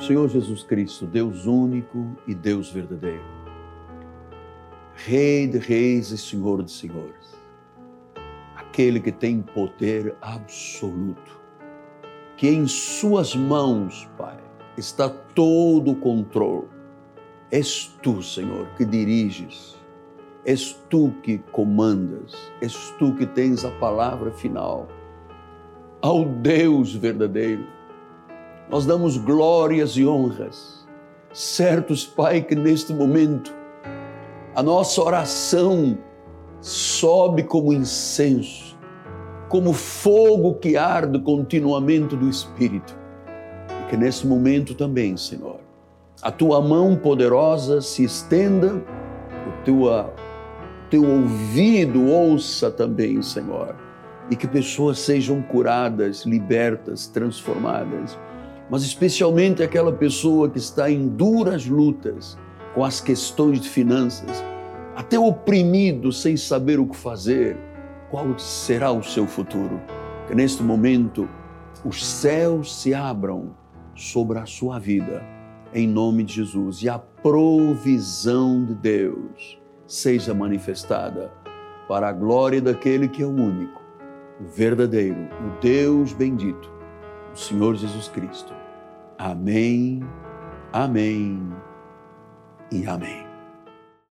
Senhor Jesus Cristo, Deus único e Deus verdadeiro, Rei de reis e Senhor de senhores, aquele que tem poder absoluto, que em Suas mãos, Pai, está todo o controle. És tu, Senhor, que diriges, és tu que comandas, és tu que tens a palavra final. Ao Deus verdadeiro, nós damos glórias e honras, certos, Pai, que neste momento a nossa oração sobe como incenso, como fogo que arde continuamente do Espírito. E que nesse momento também, Senhor, a tua mão poderosa se estenda, o tua, teu ouvido ouça também, Senhor, e que pessoas sejam curadas, libertas, transformadas mas especialmente aquela pessoa que está em duras lutas com as questões de finanças, até oprimido sem saber o que fazer, qual será o seu futuro? Que neste momento os céus se abram sobre a sua vida, em nome de Jesus, e a provisão de Deus seja manifestada para a glória daquele que é o único, o verdadeiro, o Deus bendito, o Senhor Jesus Cristo. Amém, amém e amém.